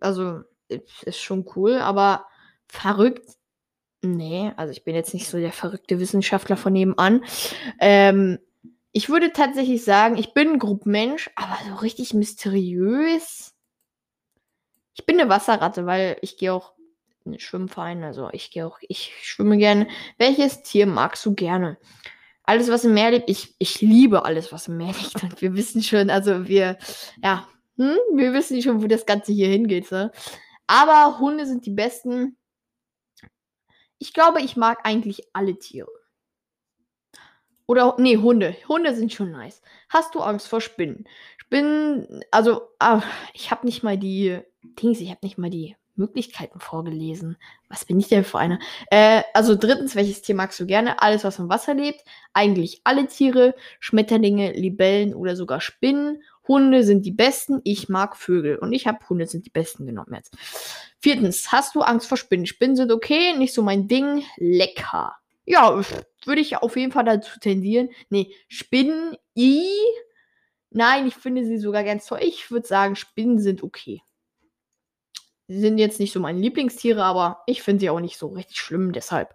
Also, ist schon cool, aber verrückt, nee. Also, ich bin jetzt nicht so der verrückte Wissenschaftler von nebenan. Ähm, ich würde tatsächlich sagen, ich bin ein Gruppenmensch, aber so richtig mysteriös. Ich bin eine Wasserratte, weil ich gehe auch in den Schwimmverein, also ich gehe auch, ich schwimme gerne. Welches Tier magst du gerne? Alles, was im Meer lebt, ich, ich liebe alles, was im Meer liegt. Und wir wissen schon, also wir, ja, hm, wir wissen schon, wo das Ganze hier hingeht. So. Aber Hunde sind die besten. Ich glaube, ich mag eigentlich alle Tiere. Oder, nee, Hunde. Hunde sind schon nice. Hast du Angst vor Spinnen? Spinnen, also, ah, ich habe nicht mal die Dings, ich habe nicht mal die Möglichkeiten vorgelesen. Was bin ich denn für einer? Äh, also drittens, welches Tier magst du gerne? Alles, was im Wasser lebt. Eigentlich alle Tiere. Schmetterlinge, Libellen oder sogar Spinnen. Hunde sind die besten. Ich mag Vögel. Und ich habe Hunde sind die besten genommen jetzt. Viertens, hast du Angst vor Spinnen? Spinnen sind okay, nicht so mein Ding. Lecker. Ja, würde ich auf jeden Fall dazu tendieren. Nee, Spinnen, i. Nein, ich finde sie sogar ganz toll. Ich würde sagen, Spinnen sind okay. Sie sind jetzt nicht so meine Lieblingstiere, aber ich finde sie auch nicht so richtig schlimm, deshalb.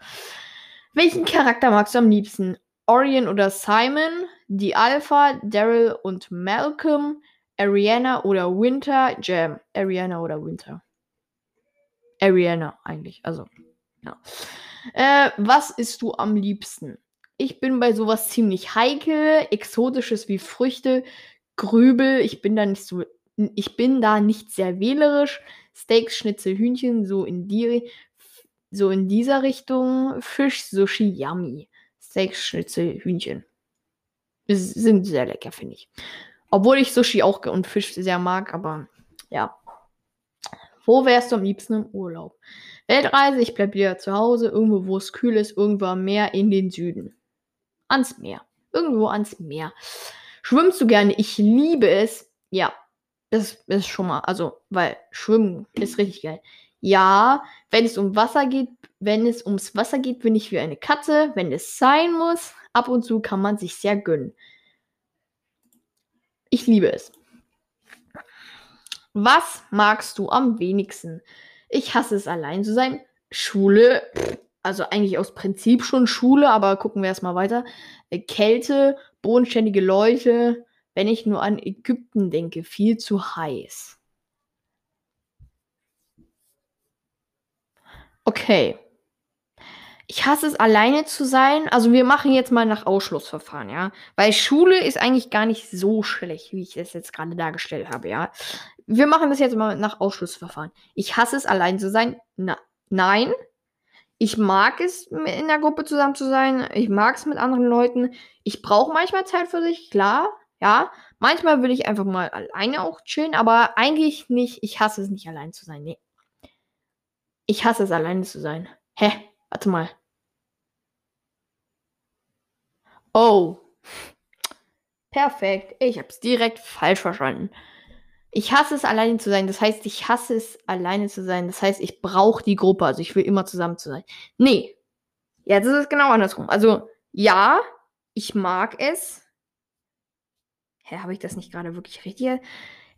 Welchen Charakter magst du am liebsten? Orion oder Simon? Die Alpha, Daryl und Malcolm? Ariana oder Winter? Jam. Ariana oder Winter? Ariana eigentlich, also, ja. Äh, was isst du am liebsten? Ich bin bei sowas ziemlich heikel. Exotisches wie Früchte, Grübel. Ich bin da nicht so. Ich bin da nicht sehr wählerisch. Steaks, Schnitzel, Hühnchen, so in die, so in dieser Richtung. Fisch, Sushi, Yummy. Steaks, Schnitzel, Hühnchen. Sind sehr lecker, finde ich. Obwohl ich Sushi auch und Fisch sehr mag, aber ja. Wo wärst du am liebsten im Urlaub? Weltreise, ich bleibe wieder zu Hause, irgendwo, wo es kühl ist, irgendwo am Meer in den Süden. Ans Meer. Irgendwo ans Meer. Schwimmst du gerne? Ich liebe es. Ja, das ist schon mal, also, weil Schwimmen ist richtig geil. Ja, wenn es um Wasser geht, wenn es ums Wasser geht, bin ich wie eine Katze. Wenn es sein muss, ab und zu kann man sich sehr gönnen. Ich liebe es. Was magst du am wenigsten? Ich hasse es, allein zu sein. Schule, also eigentlich aus Prinzip schon Schule, aber gucken wir erstmal weiter. Äh, Kälte, bodenständige Leute. Wenn ich nur an Ägypten denke, viel zu heiß. Okay. Ich hasse es, alleine zu sein. Also wir machen jetzt mal nach Ausschlussverfahren, ja. Weil Schule ist eigentlich gar nicht so schlecht, wie ich es jetzt gerade dargestellt habe, ja. Wir machen das jetzt mal nach Ausschlussverfahren. Ich hasse es, allein zu sein. Na, nein. Ich mag es, in der Gruppe zusammen zu sein. Ich mag es mit anderen Leuten. Ich brauche manchmal Zeit für sich, klar. Ja. Manchmal will ich einfach mal alleine auch chillen, aber eigentlich nicht. Ich hasse es nicht, allein zu sein. Nee. Ich hasse es, alleine zu sein. Hä? Warte mal. Oh. Perfekt. Ich hab's direkt falsch verstanden. Ich hasse es, alleine zu sein. Das heißt, ich hasse es, alleine zu sein. Das heißt, ich brauche die Gruppe. Also ich will immer zusammen zu sein. Nee. Jetzt ist es genau andersrum. Also, ja, ich mag es. Hä, habe ich das nicht gerade wirklich richtig?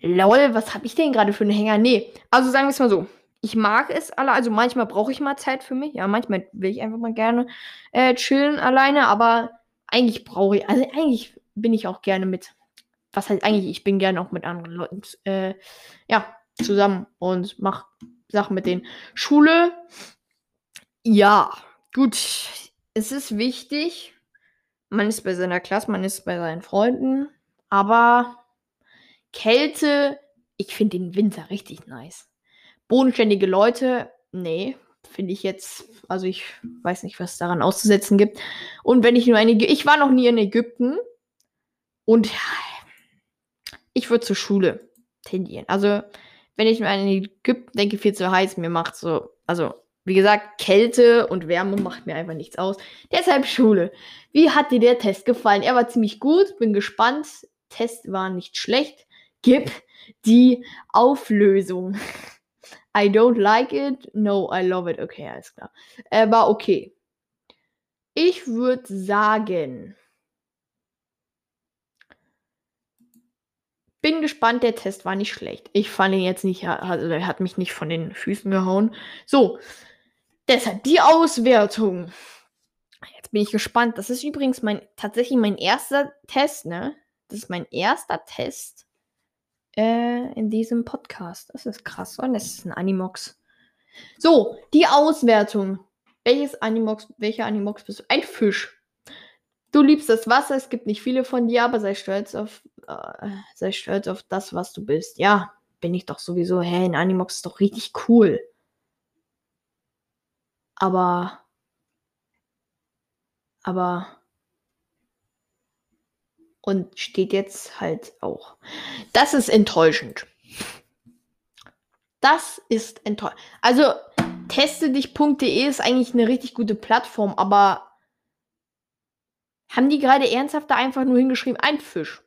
Lol, was habe ich denn gerade für einen Hänger? Nee. Also sagen wir es mal so. Ich mag es alle, also manchmal brauche ich mal Zeit für mich. Ja, manchmal will ich einfach mal gerne äh, chillen alleine, aber eigentlich brauche ich, also eigentlich bin ich auch gerne mit was heißt eigentlich, ich bin gerne auch mit anderen Leuten äh, ja, zusammen und mache Sachen mit denen. Schule, ja, gut. Es ist wichtig. Man ist bei seiner Klasse, man ist bei seinen Freunden. Aber Kälte, ich finde den Winter richtig nice. Bodenständige Leute, nee, finde ich jetzt, also ich weiß nicht, was daran auszusetzen gibt. Und wenn ich nur eine, ich war noch nie in Ägypten und ich würde zur Schule tendieren. Also, wenn ich nur an Ägypten denke, viel zu heiß, mir macht so, also, wie gesagt, Kälte und Wärme macht mir einfach nichts aus. Deshalb Schule. Wie hat dir der Test gefallen? Er war ziemlich gut, bin gespannt. Test war nicht schlecht. Gib die Auflösung. I don't like it. No, I love it. Okay, alles klar. Er war okay. Ich würde sagen, bin gespannt, der Test war nicht schlecht. Ich fand ihn jetzt nicht, also er hat mich nicht von den Füßen gehauen. So, deshalb die Auswertung. Jetzt bin ich gespannt. Das ist übrigens mein tatsächlich mein erster Test, ne? Das ist mein erster Test äh, in diesem Podcast. Das ist krass. Und das ist ein Animox. So, die Auswertung. Welches Animox, welcher Animox bist du? Ein Fisch. Du liebst das Wasser, es gibt nicht viele von dir, aber sei stolz auf, äh, sei stolz auf das, was du bist. Ja, bin ich doch sowieso. Hä, ein Animox ist doch richtig cool. Aber, aber, und steht jetzt halt auch. Das ist enttäuschend. Das ist enttäuschend. Also, testedich.de ist eigentlich eine richtig gute Plattform, aber haben die gerade ernsthaft da einfach nur hingeschrieben, ein Fisch?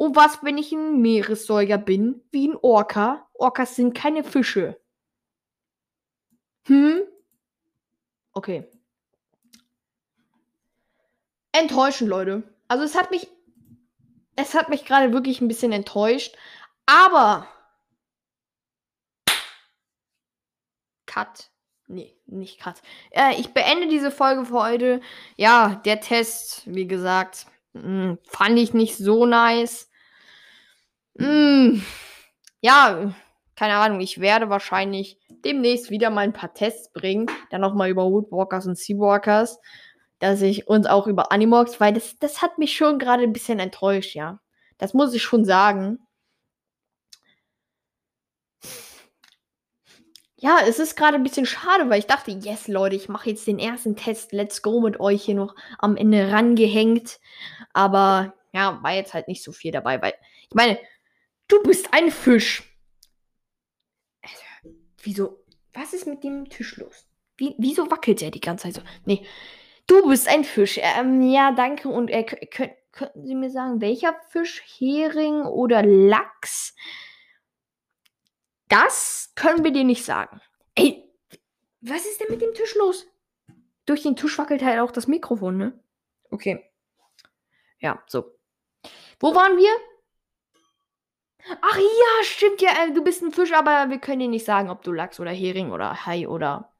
Und was, wenn ich ein Meeressäuger bin, wie ein Orca? Orcas sind keine Fische. Hm? Okay. Enttäuschend, Leute. Also es hat mich. Es hat mich gerade wirklich ein bisschen enttäuscht. Aber. Cut. Nee, nicht krass. Äh, ich beende diese Folge für heute. Ja, der Test, wie gesagt, mh, hm, fand ich nicht so nice. Mh, hm, ja, keine Ahnung. Ich werde wahrscheinlich demnächst wieder mal ein paar Tests bringen. Dann nochmal über Woodwalkers und Seawalkers. Dass ich uns auch über Animox, weil das, das hat mich schon gerade ein bisschen enttäuscht, ja. Das muss ich schon sagen. Ja, es ist gerade ein bisschen schade, weil ich dachte, yes, Leute, ich mache jetzt den ersten Test. Let's go mit euch hier noch am Ende rangehängt. Aber ja, war jetzt halt nicht so viel dabei, weil ich meine, du bist ein Fisch. Also, wieso? Was ist mit dem Tisch los? Wie, wieso wackelt er die ganze Zeit so? Nee, du bist ein Fisch. Ähm, ja, danke. Und äh, könnt, könnten Sie mir sagen, welcher Fisch? Hering oder Lachs? Das können wir dir nicht sagen. Ey, was ist denn mit dem Tisch los? Durch den Tisch wackelt halt auch das Mikrofon, ne? Okay. Ja, so. Wo waren wir? Ach ja, stimmt ja, äh, du bist ein Fisch, aber wir können dir nicht sagen, ob du Lachs oder Hering oder Hai oder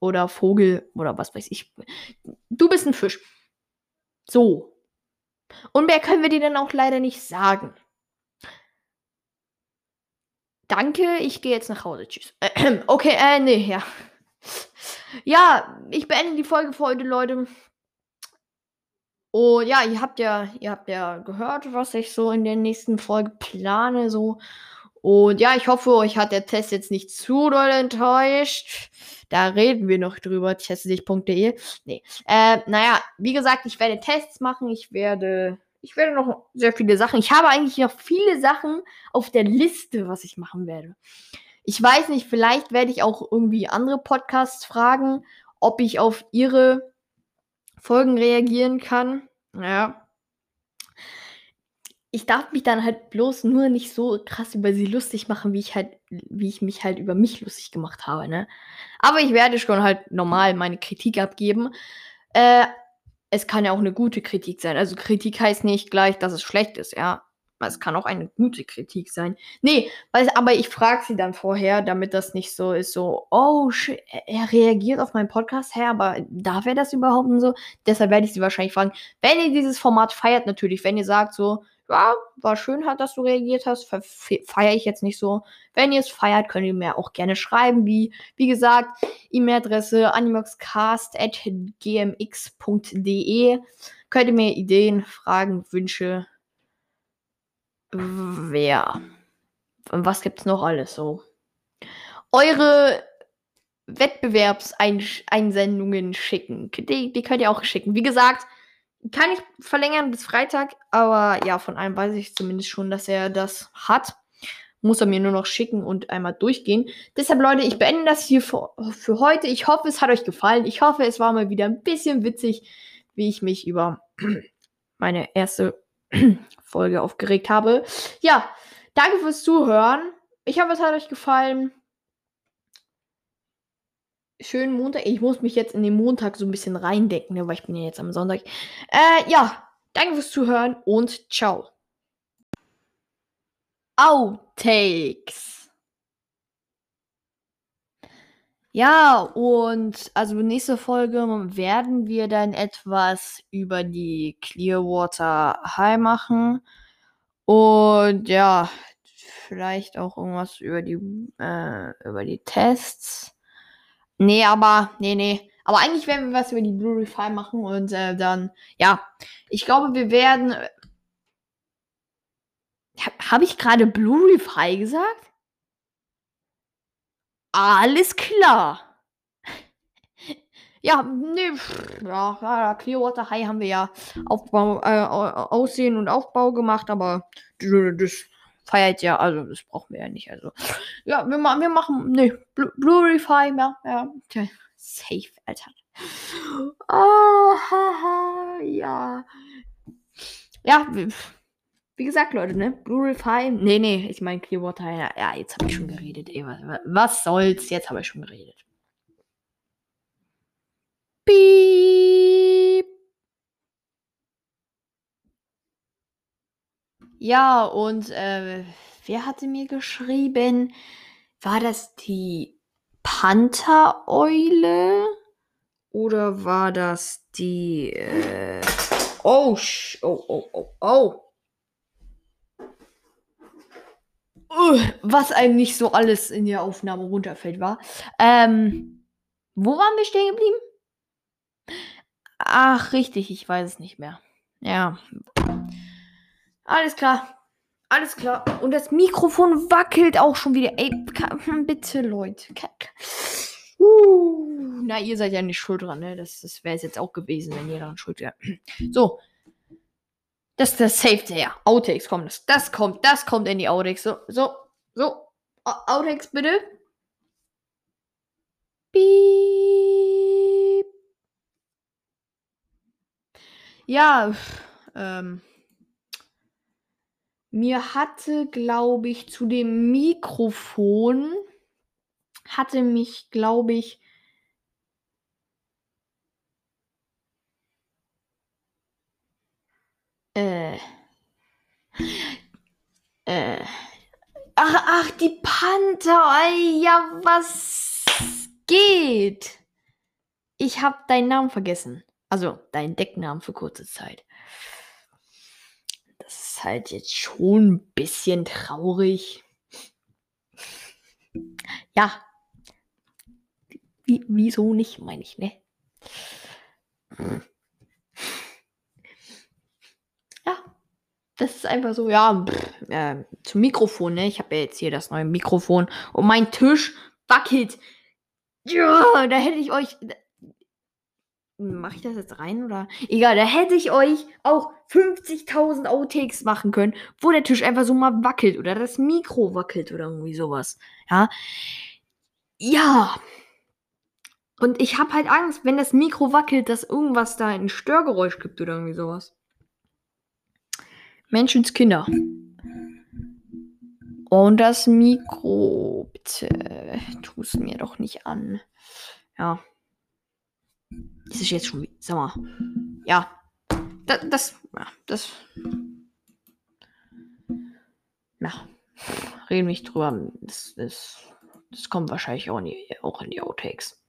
oder Vogel oder was weiß ich. Du bist ein Fisch. So. Und mehr können wir dir dann auch leider nicht sagen. Danke, ich gehe jetzt nach Hause. Tschüss. okay, äh, nee, ja. Ja, ich beende die Folge für heute, Leute. Und ja, ihr habt ja, ihr habt ja gehört, was ich so in der nächsten Folge plane, so. Und ja, ich hoffe, euch hat der Test jetzt nicht zu doll enttäuscht. Da reden wir noch drüber, testedich.de. Nee. Äh, naja, wie gesagt, ich werde Tests machen. Ich werde ich werde noch sehr viele Sachen. Ich habe eigentlich noch viele Sachen auf der Liste, was ich machen werde. Ich weiß nicht, vielleicht werde ich auch irgendwie andere Podcasts fragen, ob ich auf ihre Folgen reagieren kann. Ja. Ich darf mich dann halt bloß nur nicht so krass über sie lustig machen, wie ich halt, wie ich mich halt über mich lustig gemacht habe, ne? Aber ich werde schon halt normal meine Kritik abgeben. Äh, es kann ja auch eine gute Kritik sein. Also Kritik heißt nicht gleich, dass es schlecht ist, ja. Es kann auch eine gute Kritik sein. Nee, weil, aber ich frage sie dann vorher, damit das nicht so ist, so, oh, er reagiert auf meinen Podcast, hä, aber darf er das überhaupt und so? Deshalb werde ich sie wahrscheinlich fragen, wenn ihr dieses Format feiert, natürlich, wenn ihr sagt so, ja, war schön, dass du reagiert hast. Feiere ich jetzt nicht so. Wenn ihr es feiert, könnt ihr mir auch gerne schreiben. Wie, wie gesagt, E-Mail-Adresse animoxcast.gmx.de. Könnt ihr mir Ideen, Fragen, Wünsche Wer? Was gibt's noch alles so? Eure Wettbewerbseinsendungen schicken. Die, die könnt ihr auch schicken. Wie gesagt, kann ich verlängern bis Freitag, aber ja, von einem weiß ich zumindest schon, dass er das hat. Muss er mir nur noch schicken und einmal durchgehen. Deshalb, Leute, ich beende das hier für, für heute. Ich hoffe, es hat euch gefallen. Ich hoffe, es war mal wieder ein bisschen witzig, wie ich mich über meine erste Folge aufgeregt habe. Ja, danke fürs Zuhören. Ich hoffe, es hat euch gefallen. Schönen Montag. Ich muss mich jetzt in den Montag so ein bisschen reindecken, ne, weil ich bin ja jetzt am Sonntag. Äh, ja, danke fürs Zuhören und ciao. Outtakes. Ja, und also nächste Folge werden wir dann etwas über die Clearwater High machen. Und ja, vielleicht auch irgendwas über die, äh, über die Tests. Nee, aber, nee, nee. Aber eigentlich werden wir was über die Blue Refi machen und äh, dann, ja, ich glaube, wir werden habe ich gerade Blue Reef gesagt? Alles klar. Ja, nee, ja, Clearwater High haben wir ja Aufbau, äh, Aussehen und Aufbau gemacht, aber das feiert ja, also das brauchen wir ja nicht. Also, ja, wir, wir machen, Reef High, ja, ja, safe, Alter. Ah, haha, ja. Ja, wie gesagt, Leute, ne? High. Nee, nee, ich meine Clearwater. Ja, ja jetzt habe ich schon geredet, ey. Was, was soll's? Jetzt habe ich schon geredet. Piep. Ja, und äh, wer hatte mir geschrieben? War das die Panther-Eule? Oder war das die. Äh, oh, oh, oh, oh, oh. Was einem nicht so alles in der Aufnahme runterfällt, war. Ähm, wo waren wir stehen geblieben? Ach, richtig, ich weiß es nicht mehr. Ja. Alles klar. Alles klar. Und das Mikrofon wackelt auch schon wieder. Ey, bitte, Leute. Uh, na, ihr seid ja nicht schuld dran, ne? Das, das wäre es jetzt auch gewesen, wenn ihr daran schuld wäre. So, das ist der Safe der Outtakes kommt. Das, das kommt, das kommt in die Outtakes. So, so, so. Outtakes bitte. Piep. Ja, ähm. Mir hatte, glaube ich, zu dem Mikrofon hatte mich, glaube ich, Äh. Äh. Ach, ach, die Panther. Ey, ja, was geht? Ich hab deinen Namen vergessen. Also, deinen Decknamen für kurze Zeit. Das ist halt jetzt schon ein bisschen traurig. Ja. Wie, wieso nicht, meine ich, ne? Das ist einfach so, ja, pff, äh, zum Mikrofon, ne? Ich habe ja jetzt hier das neue Mikrofon und mein Tisch wackelt. Ja, da hätte ich euch. Mache ich das jetzt rein oder? Egal, da hätte ich euch auch 50.000 Outtakes machen können, wo der Tisch einfach so mal wackelt oder das Mikro wackelt oder irgendwie sowas. Ja. Ja. Und ich habe halt Angst, wenn das Mikro wackelt, dass irgendwas da ein Störgeräusch gibt oder irgendwie sowas. Menschenskinder. Und das Mikro, bitte, tu es mir doch nicht an. Ja. Das ist jetzt schon, sag mal. Ja. Das, das, ja, das. Ja. Reden mich drüber. Das, das, das kommt wahrscheinlich auch in die, auch in die Outtakes.